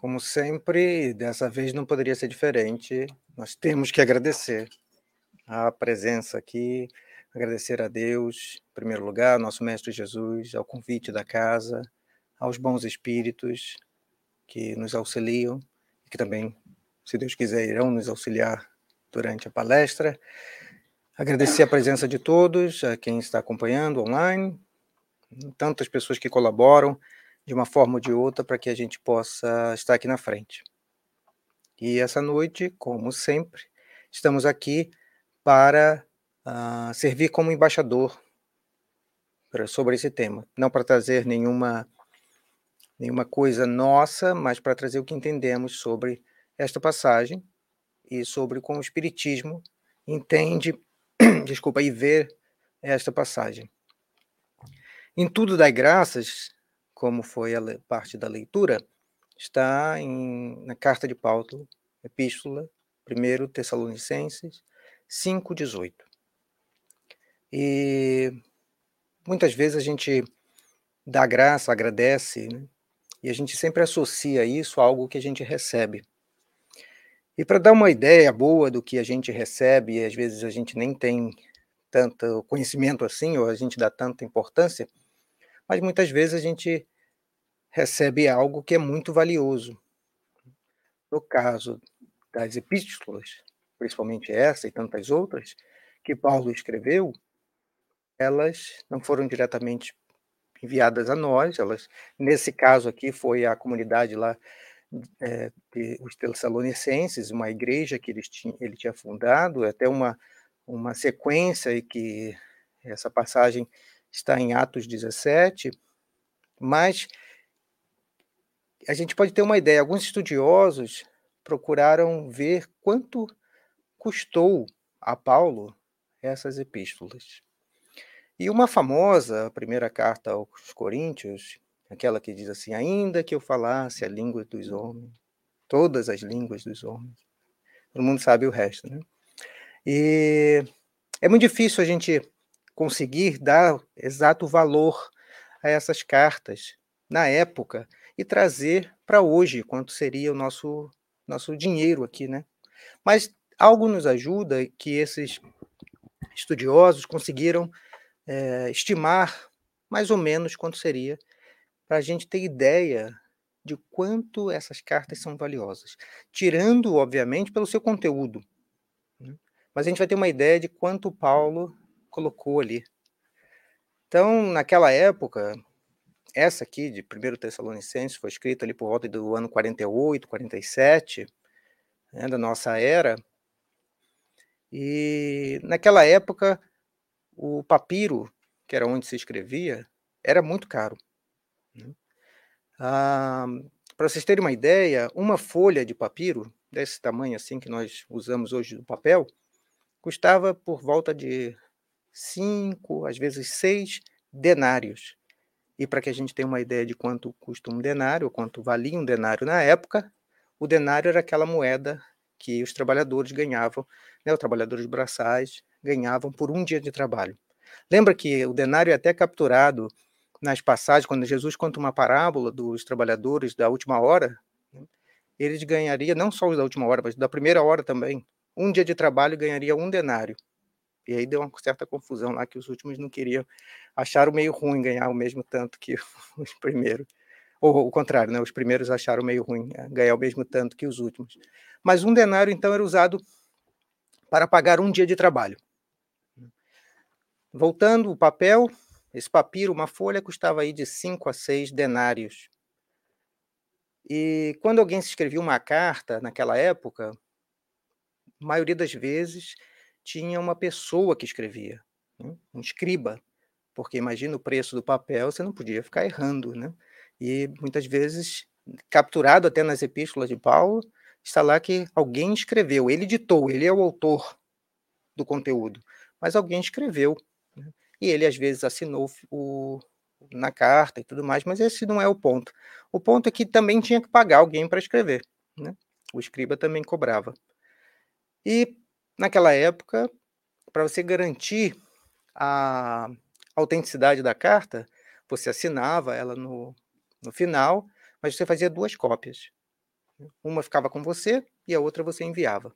Como sempre, dessa vez não poderia ser diferente. Nós temos que agradecer a presença aqui, agradecer a Deus, em primeiro lugar, nosso Mestre Jesus, ao convite da casa, aos bons espíritos que nos auxiliam e que também, se Deus quiser, irão nos auxiliar durante a palestra. Agradecer a presença de todos, a quem está acompanhando online, tantas pessoas que colaboram de uma forma ou de outra para que a gente possa estar aqui na frente. E essa noite, como sempre, estamos aqui para uh, servir como embaixador pra, sobre esse tema. Não para trazer nenhuma, nenhuma coisa nossa, mas para trazer o que entendemos sobre esta passagem e sobre como o Espiritismo entende, desculpa, e vê esta passagem. Em tudo dai graças, como foi a parte da leitura, está em, na carta de Paulo, epístola, 1 Tessalonicenses 5,18. E muitas vezes a gente dá graça, agradece, né? e a gente sempre associa isso a algo que a gente recebe. E para dar uma ideia boa do que a gente recebe, e às vezes a gente nem tem tanto conhecimento assim, ou a gente dá tanta importância, mas muitas vezes a gente recebe algo que é muito valioso. No caso das epístolas, principalmente essa e tantas outras, que Paulo escreveu, elas não foram diretamente enviadas a nós, elas, nesse caso aqui, foi a comunidade lá é, de os Tessalonicenses, uma igreja que ele tinha fundado, até uma, uma sequência e que essa passagem está em Atos 17, mas a gente pode ter uma ideia. Alguns estudiosos procuraram ver quanto custou a Paulo essas epístolas. E uma famosa, a primeira carta aos Coríntios, aquela que diz assim: Ainda que eu falasse a língua dos homens, todas as línguas dos homens. Todo mundo sabe o resto, né? E é muito difícil a gente conseguir dar exato valor a essas cartas na época e trazer para hoje quanto seria o nosso nosso dinheiro aqui, né? Mas algo nos ajuda que esses estudiosos conseguiram é, estimar mais ou menos quanto seria para a gente ter ideia de quanto essas cartas são valiosas, tirando, obviamente, pelo seu conteúdo. Né? Mas a gente vai ter uma ideia de quanto Paulo colocou ali. Então, naquela época, essa aqui, de 1 Tessalonicenses, foi escrita ali por volta do ano 48, 47, né, da nossa era. E naquela época, o papiro, que era onde se escrevia, era muito caro. Né? Ah, Para vocês terem uma ideia, uma folha de papiro, desse tamanho assim que nós usamos hoje do papel, custava por volta de cinco, às vezes seis denários. E para que a gente tenha uma ideia de quanto custa um denário, quanto valia um denário na época, o denário era aquela moeda que os trabalhadores ganhavam, né, os trabalhadores braçais ganhavam por um dia de trabalho. Lembra que o denário é até capturado nas passagens, quando Jesus conta uma parábola dos trabalhadores da última hora, né, eles ganhariam, não só os da última hora, mas da primeira hora também, um dia de trabalho ganharia um denário. E aí deu uma certa confusão lá que os últimos não queriam, acharam meio ruim ganhar o mesmo tanto que os primeiros. Ou o contrário, né? Os primeiros acharam meio ruim é, ganhar o mesmo tanto que os últimos. Mas um denário, então, era usado para pagar um dia de trabalho. Voltando, o papel, esse papiro, uma folha, custava aí de 5 a 6 denários. E quando alguém se escrevia uma carta naquela época, a maioria das vezes tinha uma pessoa que escrevia, né? um escriba, porque imagina o preço do papel, você não podia ficar errando, né? E muitas vezes, capturado até nas epístolas de Paulo, está lá que alguém escreveu, ele ditou, ele é o autor do conteúdo, mas alguém escreveu, né? e ele às vezes assinou o, na carta e tudo mais, mas esse não é o ponto. O ponto é que também tinha que pagar alguém para escrever, né? O escriba também cobrava. E Naquela época, para você garantir a autenticidade da carta, você assinava ela no, no final, mas você fazia duas cópias. Uma ficava com você e a outra você enviava.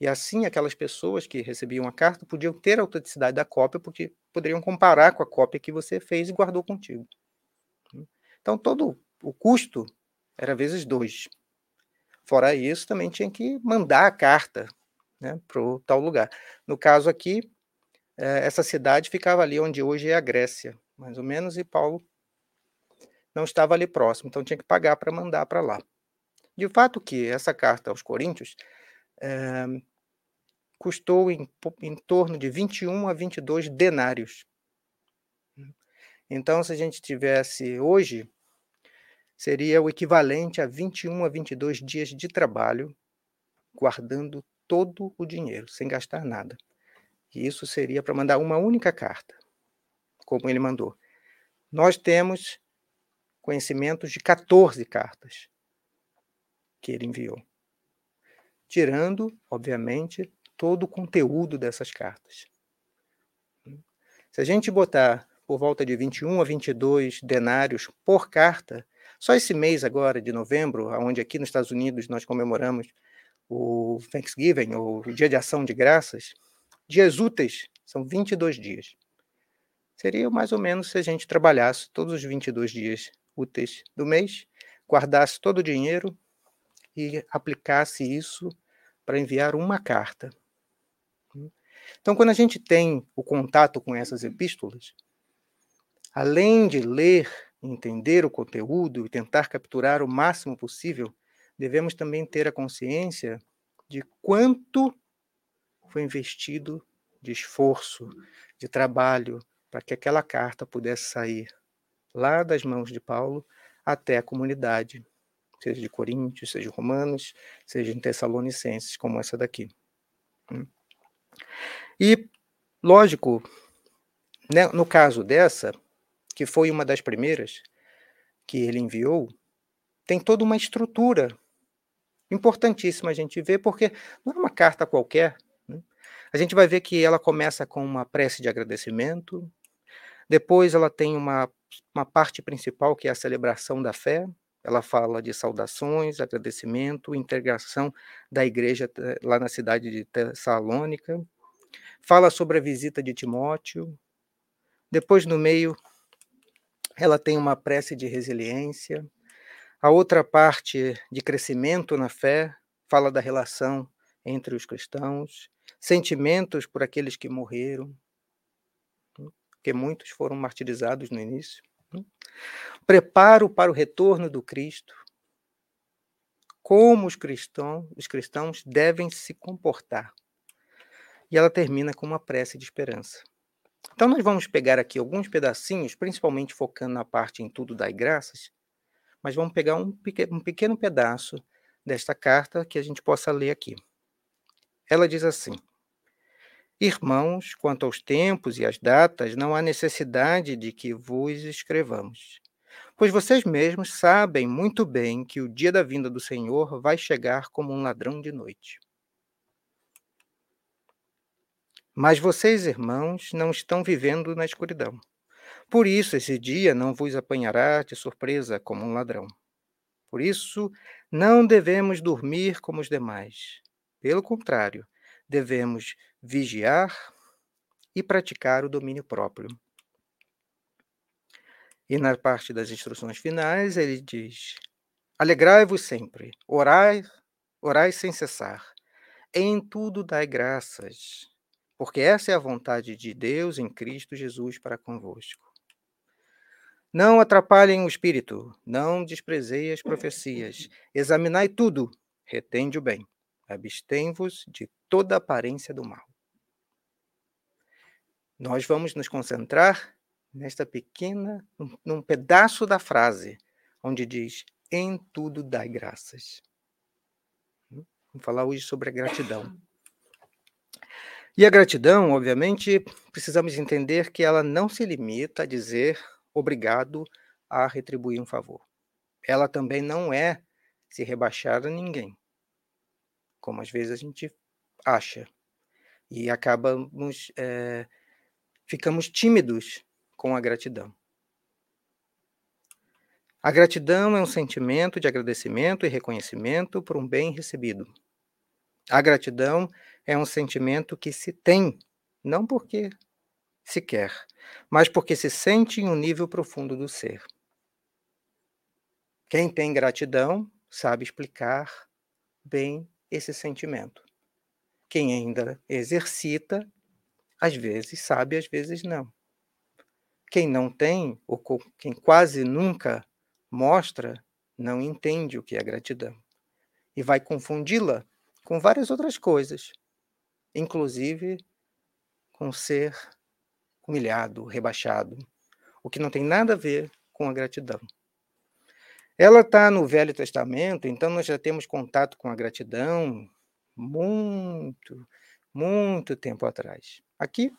E assim, aquelas pessoas que recebiam a carta podiam ter a autenticidade da cópia, porque poderiam comparar com a cópia que você fez e guardou contigo. Então, todo o custo era vezes dois. Fora isso, também tinha que mandar a carta né, para o tal lugar. No caso aqui, eh, essa cidade ficava ali onde hoje é a Grécia, mais ou menos, e Paulo não estava ali próximo, então tinha que pagar para mandar para lá. De fato que essa carta aos Coríntios é, custou em, em torno de 21 a 22 denários. Então, se a gente tivesse hoje, seria o equivalente a 21 a 22 dias de trabalho, guardando todo o dinheiro, sem gastar nada. E isso seria para mandar uma única carta, como ele mandou. Nós temos conhecimentos de 14 cartas que ele enviou, tirando, obviamente, todo o conteúdo dessas cartas. Se a gente botar por volta de 21 a 22 denários por carta, só esse mês agora, de novembro, onde aqui nos Estados Unidos nós comemoramos o Thanksgiving, o Dia de Ação de Graças, dias úteis são 22 dias. Seria mais ou menos se a gente trabalhasse todos os 22 dias úteis do mês, guardasse todo o dinheiro e aplicasse isso para enviar uma carta. Então, quando a gente tem o contato com essas epístolas, além de ler, entender o conteúdo e tentar capturar o máximo possível, devemos também ter a consciência de quanto foi investido de esforço, de trabalho, para que aquela carta pudesse sair lá das mãos de Paulo até a comunidade, seja de Coríntios, seja de Romanos, seja em Tessalonicenses, como essa daqui. Hum. E, lógico, né, no caso dessa, que foi uma das primeiras que ele enviou, tem toda uma estrutura importantíssima a gente ver, porque não é uma carta qualquer. Né? A gente vai ver que ela começa com uma prece de agradecimento, depois ela tem uma uma parte principal que é a celebração da fé. Ela fala de saudações, agradecimento, integração da igreja eh, lá na cidade de Tessalônica. Fala sobre a visita de Timóteo. Depois, no meio, ela tem uma prece de resiliência. A outra parte de crescimento na fé fala da relação entre os cristãos, sentimentos por aqueles que morreram, porque muitos foram martirizados no início. Né? Preparo para o retorno do Cristo. Como os cristãos, os cristãos devem se comportar. E ela termina com uma prece de esperança. Então, nós vamos pegar aqui alguns pedacinhos, principalmente focando na parte em tudo das graças, mas vamos pegar um pequeno, um pequeno pedaço desta carta que a gente possa ler aqui. Ela diz assim: Irmãos, quanto aos tempos e às datas, não há necessidade de que vos escrevamos, pois vocês mesmos sabem muito bem que o dia da vinda do Senhor vai chegar como um ladrão de noite. Mas vocês, irmãos, não estão vivendo na escuridão. Por isso, esse dia não vos apanhará de surpresa como um ladrão. Por isso, não devemos dormir como os demais. Pelo contrário, devemos vigiar e praticar o domínio próprio. E na parte das instruções finais, ele diz: Alegrai-vos sempre, orai, orai sem cessar. Em tudo dai graças, porque essa é a vontade de Deus em Cristo Jesus para convosco. Não atrapalhem o espírito, não desprezei as profecias, examinai tudo, retende o bem, abstém-vos de toda aparência do mal. Nós vamos nos concentrar nesta pequena, num, pedaço da frase, onde diz: em tudo dai graças. Hum? Vamos falar hoje sobre a gratidão. E a gratidão, obviamente, precisamos entender que ela não se limita a dizer obrigado a retribuir um favor. Ela também não é se rebaixar a ninguém, como às vezes a gente acha. E acabamos, é, ficamos tímidos com a gratidão. A gratidão é um sentimento de agradecimento e reconhecimento por um bem recebido. A gratidão é um sentimento que se tem, não porque se quer, mas porque se sente em um nível profundo do ser. Quem tem gratidão sabe explicar bem esse sentimento. Quem ainda exercita, às vezes sabe, às vezes não. Quem não tem, ou quem quase nunca mostra, não entende o que é gratidão. E vai confundi-la com várias outras coisas, inclusive com ser humilhado, rebaixado, o que não tem nada a ver com a gratidão. Ela está no Velho Testamento, então nós já temos contato com a gratidão muito, muito tempo atrás. Aqui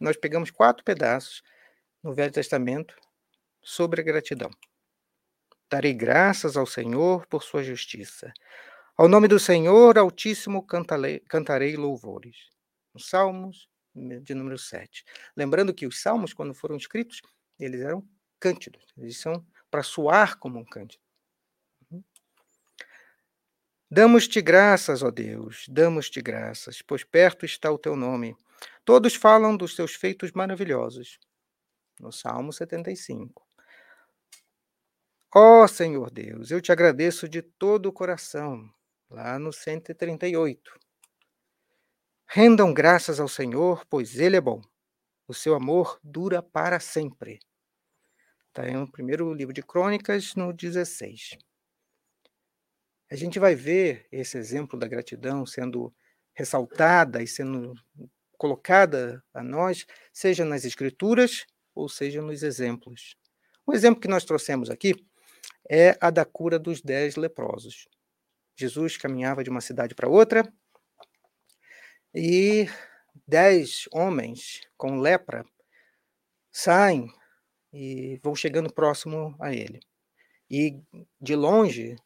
nós pegamos quatro pedaços no Velho Testamento sobre a gratidão. Darei graças ao Senhor por sua justiça. Ao nome do Senhor Altíssimo cantarei, louvores. Os Salmos, de número 7. Lembrando que os salmos, quando foram escritos, eles eram cântidos, eles são para soar como um cântido. Uhum. Damos-te graças, ó Deus, damos-te graças, pois perto está o teu nome. Todos falam dos teus feitos maravilhosos. No Salmo 75. Ó Senhor Deus, eu te agradeço de todo o coração. Lá no 138. Rendam graças ao Senhor, pois Ele é bom. O seu amor dura para sempre. Está no primeiro livro de Crônicas, no 16. A gente vai ver esse exemplo da gratidão sendo ressaltada e sendo colocada a nós, seja nas Escrituras ou seja nos exemplos. O exemplo que nós trouxemos aqui é a da cura dos dez leprosos. Jesus caminhava de uma cidade para outra e dez homens com lepra saem e vão chegando próximo a ele. E de longe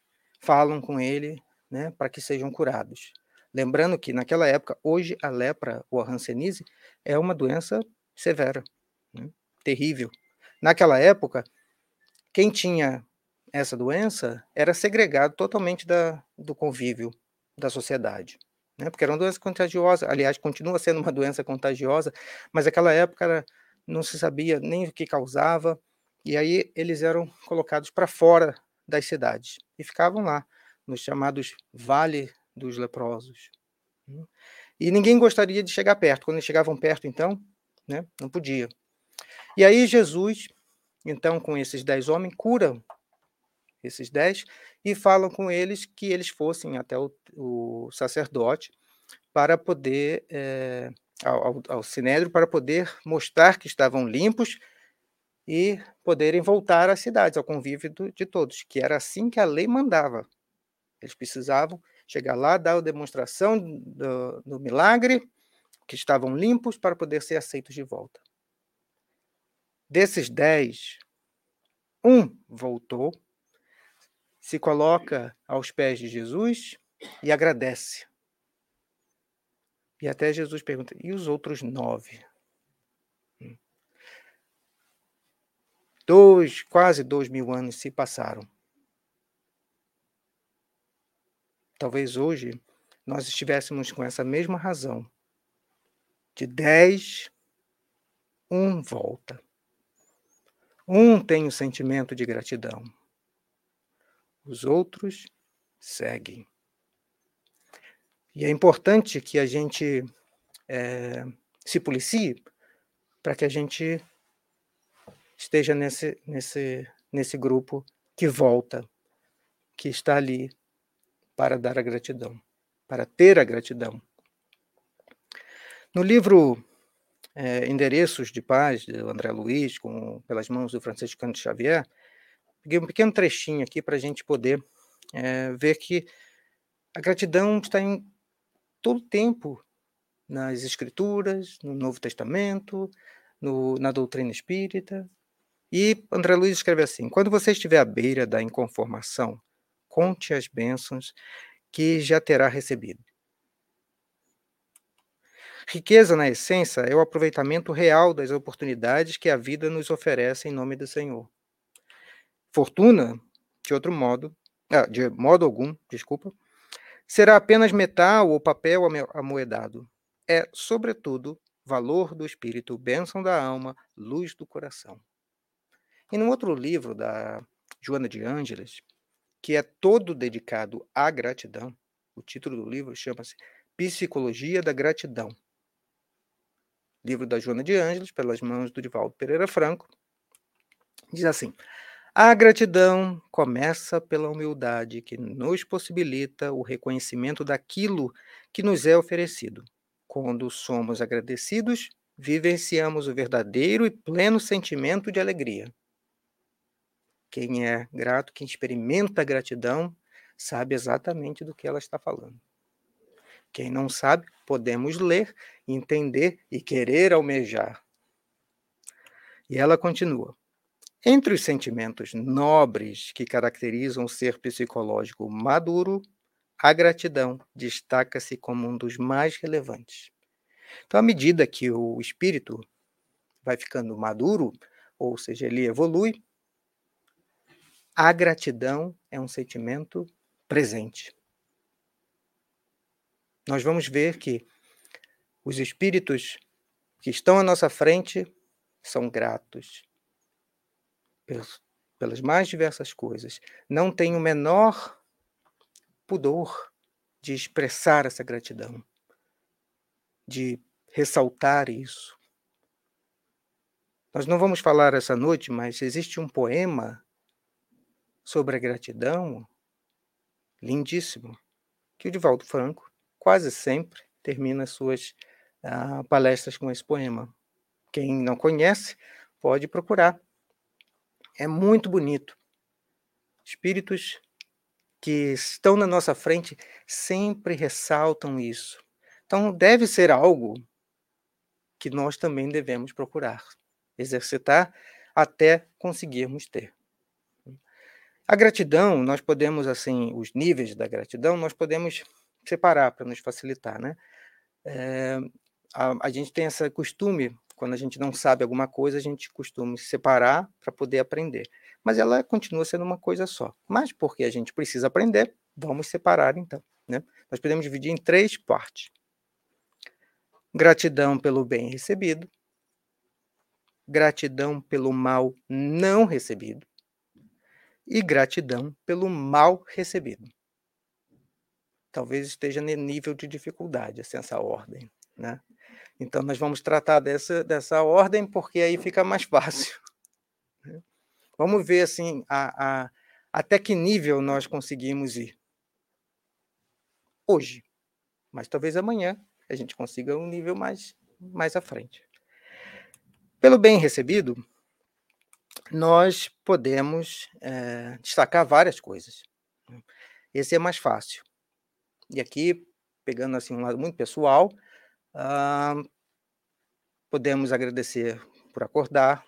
falam com ele né, para que sejam curados. Lembrando que naquela época, hoje a lepra ou a hanseníase é uma doença severa, né, terrível. Naquela época, quem tinha essa doença era segregado totalmente da, do convívio da sociedade né? Porque era uma doença contagiosa, aliás, continua sendo uma doença contagiosa, mas naquela época não se sabia nem o que causava, e aí eles eram colocados para fora das cidades e ficavam lá, nos chamados Vale dos Leprosos. Né. E ninguém gostaria de chegar perto. Quando eles chegavam perto, então, né, não podia. E aí Jesus, então, com esses dez homens, cura esses dez, e falam com eles que eles fossem até o, o sacerdote para poder, é, ao, ao sinédrio, para poder mostrar que estavam limpos e poderem voltar às cidades, ao convívio do, de todos, que era assim que a lei mandava. Eles precisavam chegar lá, dar a demonstração do, do milagre, que estavam limpos para poder ser aceitos de volta. Desses dez, um voltou se coloca aos pés de Jesus e agradece. E até Jesus pergunta: e os outros nove? Hum. Dois, quase dois mil anos se passaram. Talvez hoje nós estivéssemos com essa mesma razão. De dez, um volta. Um tem o sentimento de gratidão os outros seguem. E é importante que a gente é, se policie para que a gente esteja nesse, nesse, nesse grupo que volta, que está ali para dar a gratidão, para ter a gratidão. No livro é, Endereços de Paz, do André Luiz, com, pelas mãos do Francisco de Xavier, Peguei um pequeno trechinho aqui para a gente poder é, ver que a gratidão está em todo tempo nas Escrituras, no Novo Testamento, no, na doutrina espírita. E André Luiz escreve assim: quando você estiver à beira da inconformação, conte as bênçãos que já terá recebido. Riqueza, na essência, é o aproveitamento real das oportunidades que a vida nos oferece em nome do Senhor. Fortuna, de outro modo, ah, de modo algum, desculpa, será apenas metal ou papel amoedado. É, sobretudo, valor do espírito, bênção da alma, luz do coração. E num outro livro da Joana de Ângeles, que é todo dedicado à gratidão, o título do livro chama-se Psicologia da Gratidão. Livro da Joana de Ângeles, pelas mãos do Divaldo Pereira Franco. Diz assim: A gratidão começa pela humildade que nos possibilita o reconhecimento daquilo que nos é oferecido. Quando somos agradecidos, vivenciamos o verdadeiro e pleno sentimento de alegria. Quem é grato, quem experimenta a gratidão, sabe exatamente do que ela está falando. Quem não sabe, podemos ler, entender e querer almejar. E ela continua. Entre os sentimentos nobres que caracterizam o ser psicológico maduro, a gratidão destaca-se como um dos mais relevantes. Então, à medida que o espírito vai ficando maduro, ou seja, ele evolui, a gratidão é um sentimento presente. Nós vamos ver que os espíritos que estão à nossa frente são gratos pelas mais diversas coisas. Não têm o menor pudor de expressar essa gratidão, de ressaltar isso. Nós não vamos falar essa noite, mas existe um poema sobre a gratidão, lindíssimo, que o Divaldo Franco quase sempre termina suas uh, palestras com esse poema. Quem não conhece, pode procurar. É muito bonito. Espíritos que estão na nossa frente sempre ressaltam isso. Então, deve ser algo que nós também devemos procurar, exercitar até conseguirmos ter. A gratidão, nós podemos, assim, os níveis da gratidão, nós podemos separar para nos facilitar, né? É, a, a, gente tem esse costume, quando a gente não sabe alguma coisa, a gente costuma separar para poder aprender. Mas ela continua sendo uma coisa só. Mas porque a gente precisa aprender, vamos separar então. Né? Nós podemos dividir em três partes: gratidão pelo bem recebido, gratidão pelo mal não recebido e gratidão pelo mal recebido. Talvez esteja no nível de dificuldade assim, essa ordem, né? Então nós vamos tratar dessa, dessa ordem porque aí fica mais fácil. Né? Vamos ver assim a, a, até que nível nós conseguimos ir hoje, mas talvez amanhã a gente consiga um nível mais mais à frente. Pelo bem recebido, nós podemos é, destacar várias coisas. Né. Esse é mais fácil. E aqui, pegando assim um lado muito pessoal, podemos agradecer por acordar,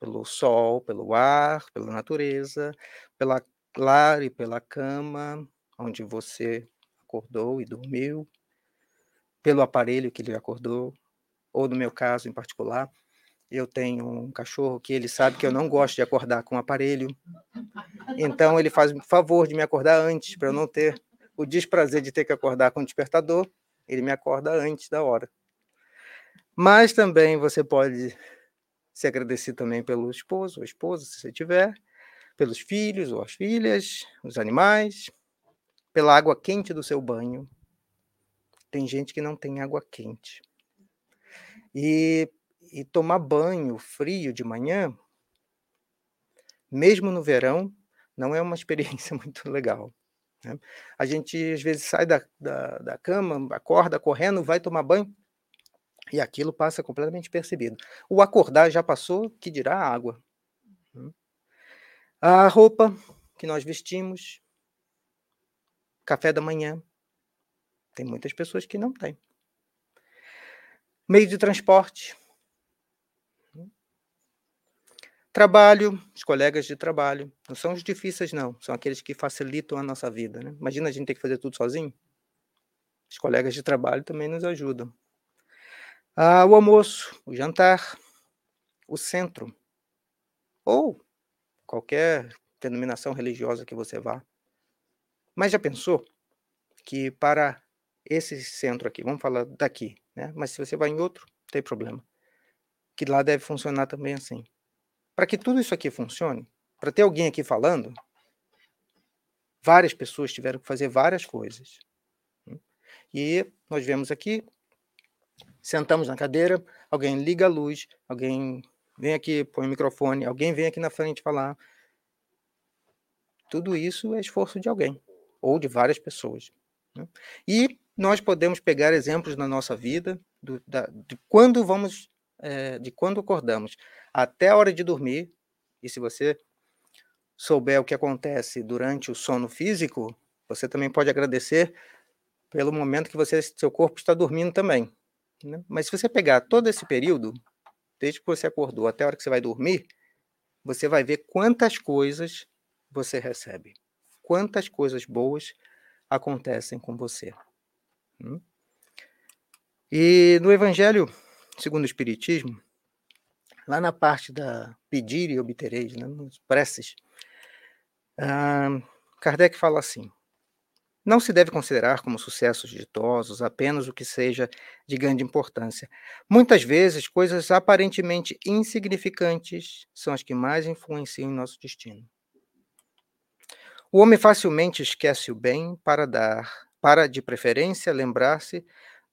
pelo sol, pelo ar, pela natureza, pela lar e pela cama onde você acordou e dormiu, pelo aparelho que ele acordou, ou no meu caso em particular, eu tenho um cachorro que ele sabe que eu não gosto de acordar com aparelho. Então ele faz o favor de me acordar antes para eu não ter o desprazer de ter que acordar com o despertador. Ele me acorda antes da hora. Mas também você pode se agradecer também pelo esposo ou esposa, se você tiver, pelos filhos ou as filhas, os animais, pela água quente do seu banho. Tem gente que não tem água quente. E e tomar banho frio de manhã, mesmo no verão, não é uma experiência muito legal. Né? A gente às vezes sai da, da, da cama, acorda correndo, vai tomar banho, e aquilo passa completamente percebido. O acordar já passou, que dirá a água. Né? A roupa que nós vestimos, café da manhã, tem muitas pessoas que não têm. Meio de transporte, Trabalho, os colegas de trabalho. Não são os difíceis, não. São aqueles que facilitam a nossa vida. Né? Imagina a gente ter que fazer tudo sozinho. Os colegas de trabalho também nos ajudam. Ah, o almoço, o jantar, o centro. Ou qualquer denominação religiosa que você vá. Mas já pensou que para esse centro aqui, vamos falar daqui, né? Mas se você vai em outro, tem problema. Que lá deve funcionar também assim. Para que tudo isso aqui funcione, para ter alguém aqui falando, várias pessoas tiveram que fazer várias coisas. E nós vemos aqui, sentamos na cadeira, alguém liga a luz, alguém vem aqui, põe o microfone, alguém vem aqui na frente falar. Tudo isso é esforço de alguém, ou de várias pessoas. Né? E nós podemos pegar exemplos na nossa vida do, da, de quando vamos, é, de quando acordamos até a hora de dormir. E se você souber o que acontece durante o sono físico, você também pode agradecer pelo momento que você, seu corpo está dormindo também. Né? Mas se você pegar todo esse período, desde que você acordou até a hora que você vai dormir, você vai ver quantas coisas você recebe, quantas coisas boas acontecem com você. Hum? E no Evangelho segundo o Espiritismo, lá na parte da pedir e obtereis, né, nos preces, uh, Kardec fala assim: não se deve considerar como sucessos ditosos apenas o que seja de grande importância. Muitas vezes, coisas aparentemente insignificantes são as que mais influenciam nosso destino. O homem facilmente esquece o bem para dar, para de preferência lembrar-se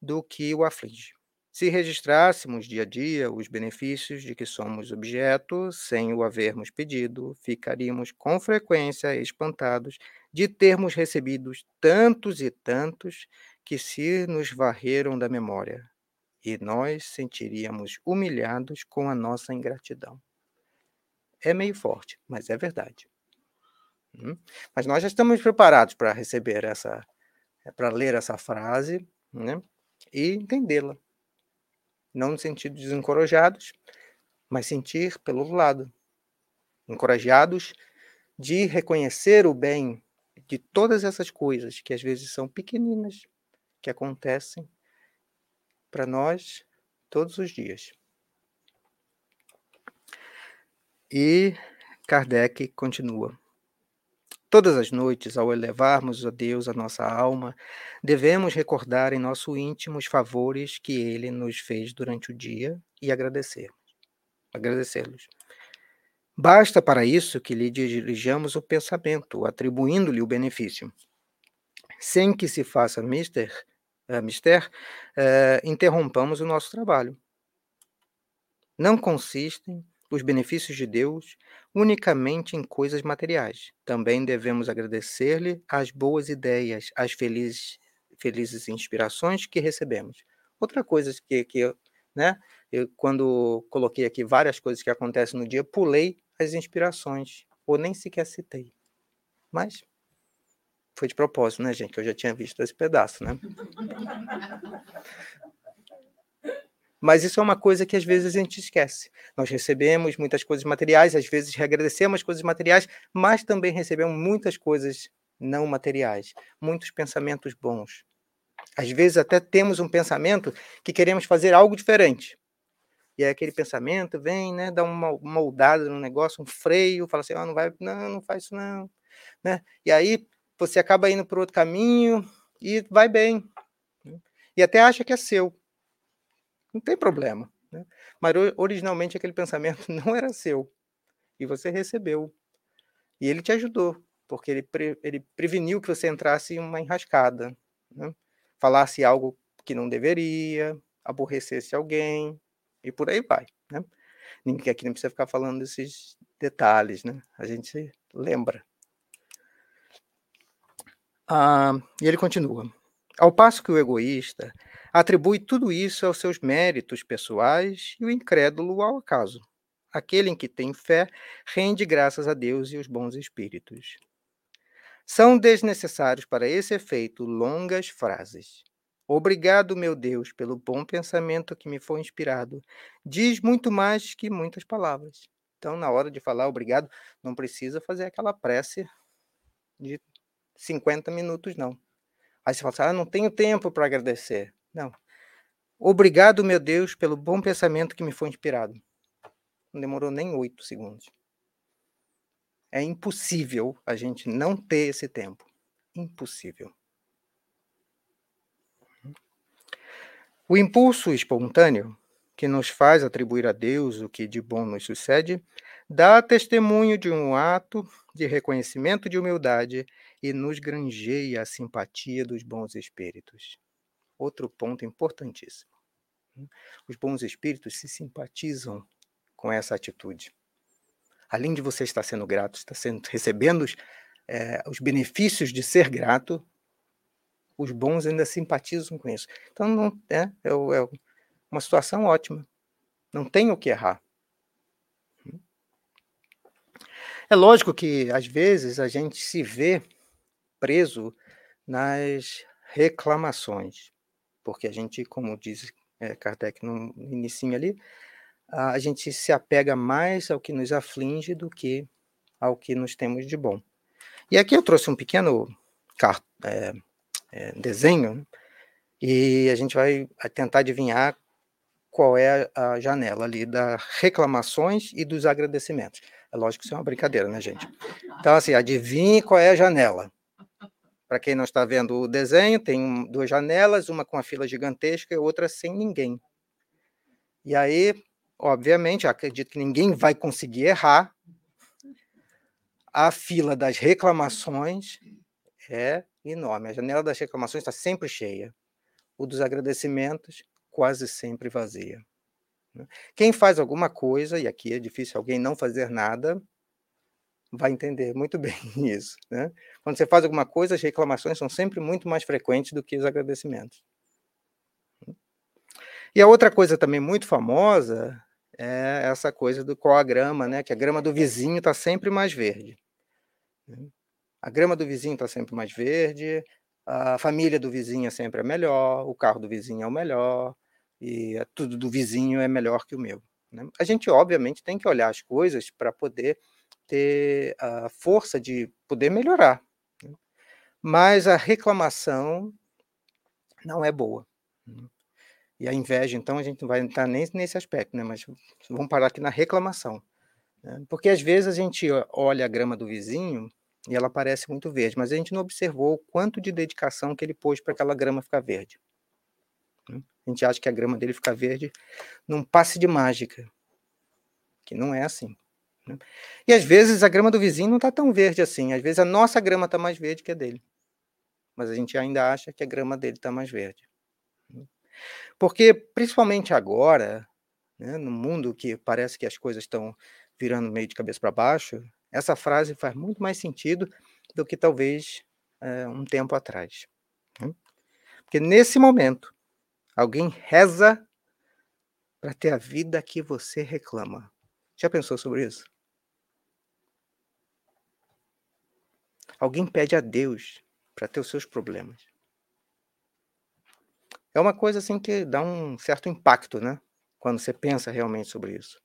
do que o aflige. Se registrássemos dia a dia os benefícios de que somos objeto, sem o havermos pedido, ficaríamos com frequência espantados de termos recebidos tantos e tantos que se nos varreram da memória, e nós sentiríamos humilhados com a nossa ingratidão. É meio forte, mas é verdade. Hum? Mas nós já estamos preparados para receber essa, para ler essa frase né? e entendê-la não no sentido de desencorajados, mas sentir pelo outro lado, encorajados de reconhecer o bem de todas essas coisas que às vezes são pequeninas, que acontecem para nós todos os dias. E Kardec continua. Todas as noites, ao elevarmos a Deus a nossa alma, devemos recordar em nosso íntimo os favores que Ele nos fez durante o dia e agradecer. Agradecê-los. Basta para isso que lhe dirijamos o pensamento, atribuindo-lhe o benefício. Sem que se faça mister, uh, mister uh, interrompamos o nosso trabalho. Não consistem os benefícios de Deus unicamente em coisas materiais. Também devemos agradecer-lhe as boas ideias, as felizes, felizes inspirações que recebemos. Outra coisa que, que né, eu, quando coloquei aqui várias coisas que acontecem no dia, pulei as inspirações, ou nem sequer citei. Mas foi de propósito, né, gente? Que eu já tinha visto esse pedaço, né? Mas isso é uma coisa que às vezes a gente esquece. Nós recebemos muitas coisas materiais, às vezes agradecemos coisas materiais, mas também recebemos muitas coisas não materiais, muitos pensamentos bons. Às vezes até temos um pensamento que queremos fazer algo diferente. E aí aquele pensamento vem, né, dá uma moldada no negócio, um freio, fala assim, oh, não vai, não, não faz isso não, né? E aí você acaba indo para outro caminho e vai bem. Né? E até acha que é seu. Não tem problema. Né? Mas originalmente aquele pensamento não era seu. E você recebeu. E ele te ajudou, porque ele, pre, ele preveniu que você entrasse em uma enrascada. Né? Falasse algo que não deveria, aborrecesse alguém, e por aí vai. Né? Ninguém aqui não precisa ficar falando desses detalhes, né? A gente lembra. Ah, e ele continua. Ao passo que o egoísta atribui tudo isso aos seus méritos pessoais e o incrédulo ao acaso. Aquele em que tem fé rende graças a Deus e os bons espíritos. São desnecessários para esse efeito longas frases. Obrigado, meu Deus, pelo bom pensamento que me foi inspirado. Diz muito mais que muitas palavras. Então, na hora de falar obrigado, não precisa fazer aquela prece de 50 minutos, não. Aí você fala assim, ah, não tenho tempo para agradecer. Não. Obrigado, meu Deus, pelo bom pensamento que me foi inspirado. Não demorou nem oito segundos. É impossível a gente não ter esse tempo. Impossível. O impulso espontâneo, que nos faz atribuir a Deus o que de bom nos sucede, dá testemunho de um ato de reconhecimento de humildade e nos granjeia a simpatia dos bons espíritos. Outro ponto importantíssimo. Os bons espíritos se simpatizam com essa atitude. Além de você estar sendo grato, está sendo, recebendo é, os benefícios de ser grato, os bons ainda simpatizam com isso. Então, não, é, é, é uma situação ótima. Não tem o que errar. É lógico que, às vezes, a gente se vê preso nas reclamações, porque a gente, como diz é, Kardec no início ali, a gente se apega mais ao que nos aflige do que ao que nos temos de bom. E aqui eu trouxe um pequeno é, é, desenho, né, e a gente vai tentar adivinhar qual é a janela ali das reclamações e dos agradecimentos. É lógico que isso é uma brincadeira, né, gente? Então, assim, adivinhe qual é a janela. Para quem não está vendo o desenho, tem duas janelas, uma com a fila gigantesca e outra sem ninguém. E aí, obviamente, acredito que ninguém vai conseguir errar. A fila das reclamações é enorme. A janela das reclamações está sempre cheia. O dos agradecimentos, quase sempre vazia. Né? Quem faz alguma coisa, e aqui é difícil alguém não fazer nada, vai entender muito bem isso. Né? Quando você faz alguma coisa, as reclamações são sempre muito mais frequentes do que os agradecimentos. E a outra coisa também muito famosa é essa coisa do qual a grama, né? Que a grama do vizinho está sempre mais verde. Né? A grama do vizinho está sempre mais verde, a família do vizinho é sempre a melhor, o carro do vizinho é o melhor, e tudo do vizinho é melhor que o meu. Né? A gente, obviamente, tem que olhar as coisas para poder ter a força de poder melhorar. Né? Mas a reclamação não é boa. Né? E a inveja, então, a gente não vai entrar nem nesse aspecto, né? mas vamos parar aqui na reclamação. Né? Porque às vezes a gente olha a grama do vizinho e ela parece muito verde, mas a gente não observou o quanto de dedicação que ele pôs para aquela grama ficar verde. A gente acha que a grama dele fica verde num passe de mágica, que não é assim. Né? E às vezes a grama do vizinho não está tão verde assim, às vezes a nossa grama está mais verde que a dele, mas a gente ainda acha que a grama dele está mais verde. Porque, principalmente agora, né, no mundo que parece que as coisas estão virando meio de cabeça para baixo, essa frase faz muito mais sentido do que talvez é, um tempo atrás. Né? Porque nesse momento, Alguém reza para ter a vida que você reclama. Já pensou sobre isso? Alguém pede a Deus para ter os seus problemas. É uma coisa assim que dá um certo impacto, né? Quando você pensa realmente sobre isso.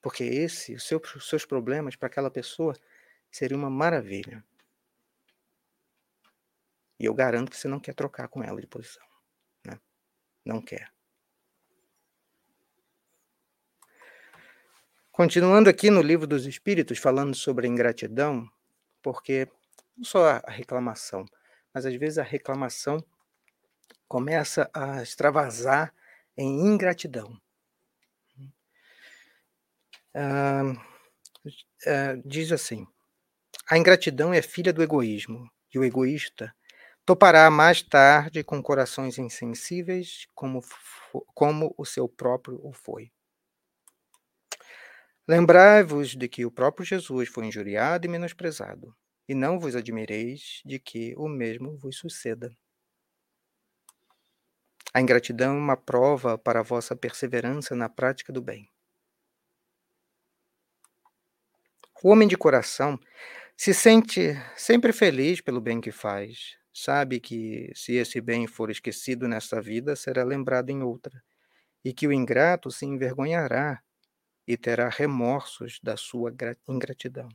Porque esse, os seus, problemas para aquela pessoa seria uma maravilha. E eu garanto que você não quer trocar com ela de posição não quer. Continuando aqui no livro dos Espíritos, falando sobre a ingratidão, porque não só a reclamação, mas às vezes a reclamação começa a extravasar em ingratidão. Ah, ah, diz assim: a ingratidão é filha do egoísmo, e o egoísta Topará mais tarde com corações insensíveis, como, como o seu próprio o foi. Lembrai-vos de que o próprio Jesus foi injuriado e menosprezado, e não vos admireis de que o mesmo vos suceda. A ingratidão é uma prova para a vossa perseverança na prática do bem. O homem de coração se sente sempre feliz pelo bem que faz, Sabe que, se esse bem for esquecido nesta vida, será lembrado em outra, e que o ingrato se envergonhará e terá remorsos da sua ingratidão.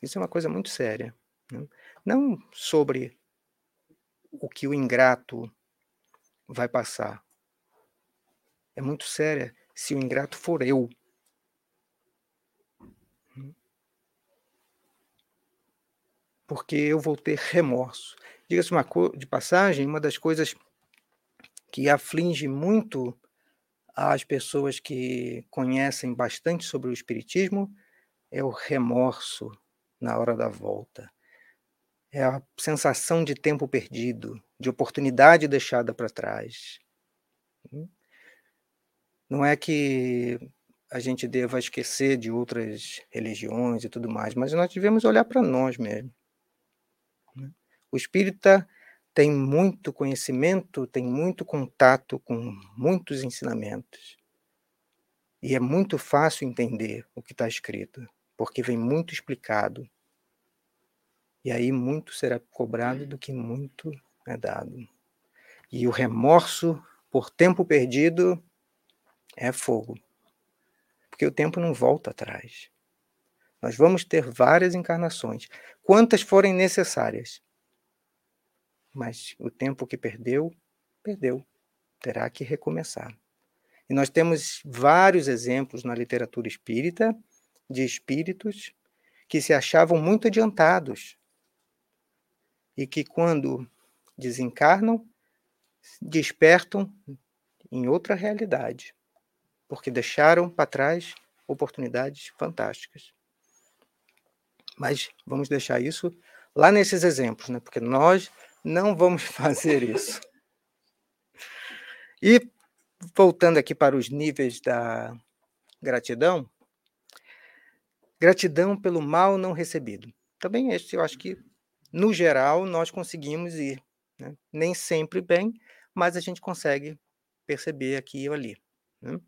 Isso é uma coisa muito séria. Né? Não sobre o que o ingrato vai passar. É muito séria se o ingrato for eu. Porque eu vou ter remorso. Diga-se uma de passagem, uma das coisas que aflige muito as pessoas que conhecem bastante sobre o espiritismo é o remorso na hora da volta. É a sensação de tempo perdido, de oportunidade deixada para trás. Não é que a gente deva esquecer de outras religiões e tudo mais, mas nós devemos olhar para nós mesmos. Né? O espírita tem muito conhecimento, tem muito contato com muitos ensinamentos. E é muito fácil entender o que está escrito, porque vem muito explicado. E aí muito será cobrado do que muito é dado. E o remorso por tempo perdido é fogo porque o tempo não volta atrás. Nós vamos ter várias encarnações, quantas forem necessárias. Mas o tempo que perdeu, perdeu. Terá que recomeçar. E nós temos vários exemplos na literatura espírita de espíritos que se achavam muito adiantados e que, quando desencarnam, despertam em outra realidade porque deixaram para trás oportunidades fantásticas. Mas vamos deixar isso lá nesses exemplos, né? porque nós não vamos fazer isso. E voltando aqui para os níveis da gratidão, gratidão pelo mal não recebido. Também este eu acho que, no geral, nós conseguimos ir. Né? Nem sempre bem, mas a gente consegue perceber aqui e ali. Né?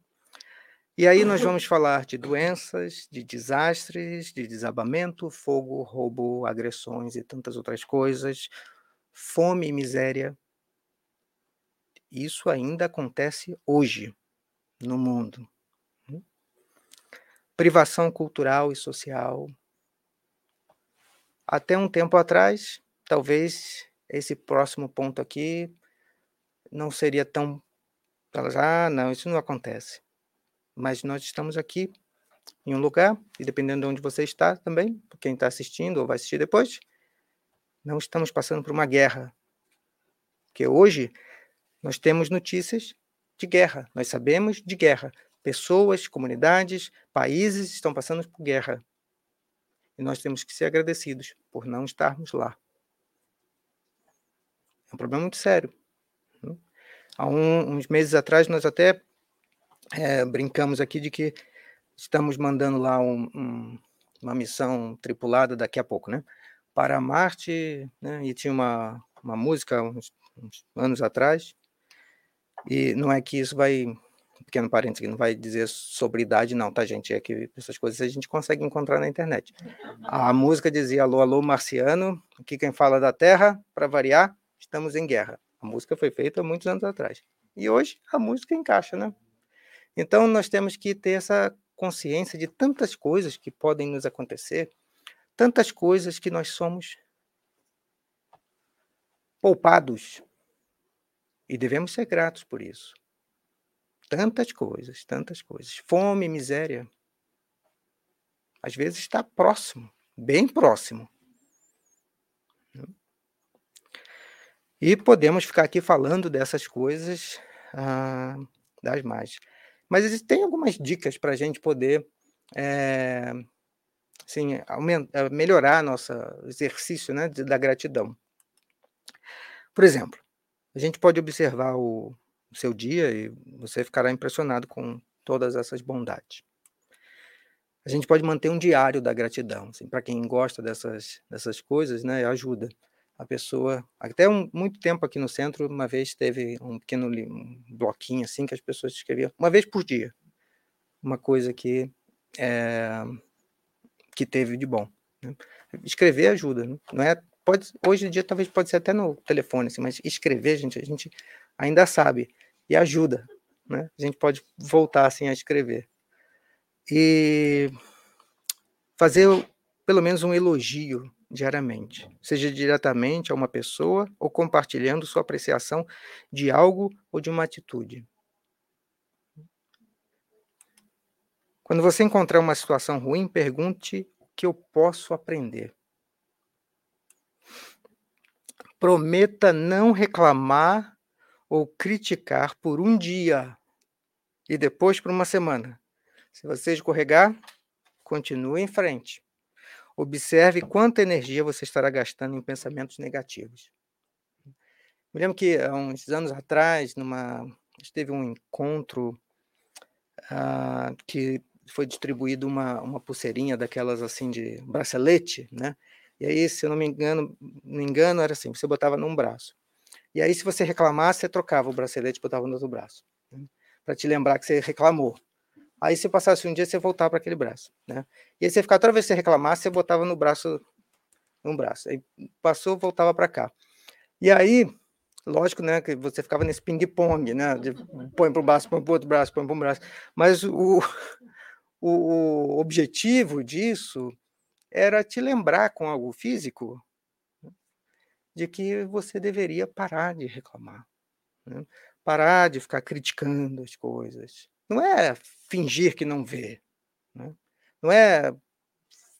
E aí nós vamos falar de doenças, de desastres, de desabamento, fogo, roubo, agressões e tantas outras coisas, fome e miséria. Isso ainda acontece hoje no mundo. Privação cultural e social. Até um tempo atrás, talvez esse próximo ponto aqui não seria tão. Ah, não, isso não acontece mas nós estamos aqui em um lugar, e dependendo de onde você está também, quem está assistindo ou vai assistir depois, não estamos passando por uma guerra. Porque hoje nós temos notícias de guerra, nós sabemos de guerra. Pessoas, comunidades, países estão passando por guerra. E nós temos que ser agradecidos por não estarmos lá. É um problema muito sério. Há um, uns meses atrás, nós até é, brincamos aqui de que estamos mandando lá um, um, uma missão tripulada daqui a pouco, né? Para Marte, né? E tinha uma, uma música uns, uns anos atrás, e não é que isso vai, pequeno parênteses, não vai dizer sobre idade, não, tá, gente? É que essas coisas a gente consegue encontrar na internet. A música dizia: Alô, alô, marciano, aqui quem fala da Terra, para variar, estamos em guerra. A música foi feita muitos anos atrás. E hoje a música encaixa, né? Então, nós temos que ter essa consciência de tantas coisas que podem nos acontecer, tantas coisas que nós somos poupados e devemos ser gratos por isso. Tantas coisas, tantas coisas. Fome, miséria. Às vezes está próximo, bem próximo. E podemos ficar aqui falando dessas coisas ah, das mais. Mas existem algumas dicas para a gente poder é, assim, aumentar, melhorar nosso exercício né, da gratidão. Por exemplo, a gente pode observar o, o seu dia e você ficará impressionado com todas essas bondades. A gente pode manter um diário da gratidão, assim, para quem gosta dessas, dessas coisas, né, ajuda a pessoa, até um, muito tempo aqui no centro, uma vez teve um pequeno um bloquinho assim que as pessoas escreviam uma vez por dia, uma coisa que é, que teve de bom. Né? Escrever ajuda, né? não é? Pode, hoje em dia talvez pode ser até no telefone, assim, mas escrever, gente, a gente ainda sabe e ajuda, né? A gente pode voltar assim a escrever e fazer pelo menos um elogio diariamente, seja diretamente a uma pessoa ou compartilhando sua apreciação de algo ou de uma atitude. Quando você encontrar uma situação ruim, pergunte o que eu posso aprender. Prometa não reclamar ou criticar por um dia e depois por uma semana. Se você escorregar, continue em frente. Observe quanta energia você estará gastando em pensamentos negativos. Me lembro que há uns anos atrás, numa, teve um encontro ah, que foi distribuído uma, uma pulseirinha daquelas assim de bracelete, né? E aí, se eu não me engano, não me engano, era assim, você botava num braço. E aí, se você reclamasse, você trocava o bracelete e botava no outro braço, né? para te lembrar que você reclamou. Aí, se passasse um dia, você voltava para aquele braço, né? E aí, você ficava, toda vez que você reclamasse, você botava no braço, num braço. Aí, passou, voltava para cá. E aí, lógico, né, que você ficava nesse ping-pong, né? De põe para o braço, põe para o outro braço, põe para braço. Mas o, o, o objetivo disso era te lembrar com algo físico de que você deveria parar de reclamar, né? parar de ficar criticando as coisas. Não é fingir que não vê, né? não é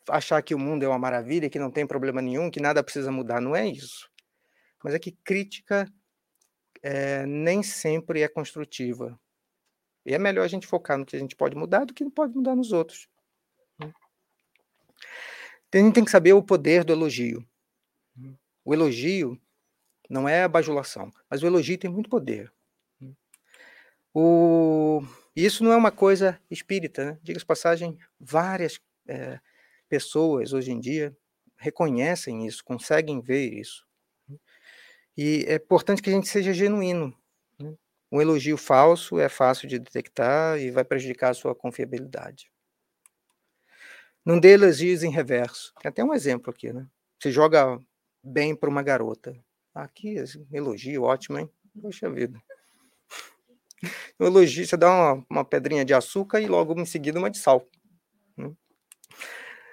achar que o mundo é uma maravilha, que não tem problema nenhum, que nada precisa mudar, não é isso. Mas é que crítica é, nem sempre é construtiva. E é melhor a gente focar no que a gente pode mudar do que não pode mudar nos outros. A gente tem que saber o poder do elogio. O elogio não é a bajulação, mas o elogio tem muito poder. O... Isso não é uma coisa espírita, né? Diga-se passagem, várias é, pessoas hoje em dia reconhecem isso, conseguem ver isso. E é importante que a gente seja genuíno. Um elogio falso é fácil de detectar e vai prejudicar a sua confiabilidade. Não dê elogios em reverso. Tem até um exemplo aqui, né? Você joga bem para uma garota. Aqui, assim, elogio, ótimo, hein? Poxa vida. Um elogio, você dá uma, uma pedrinha de açúcar e logo em seguida uma de sal. Né?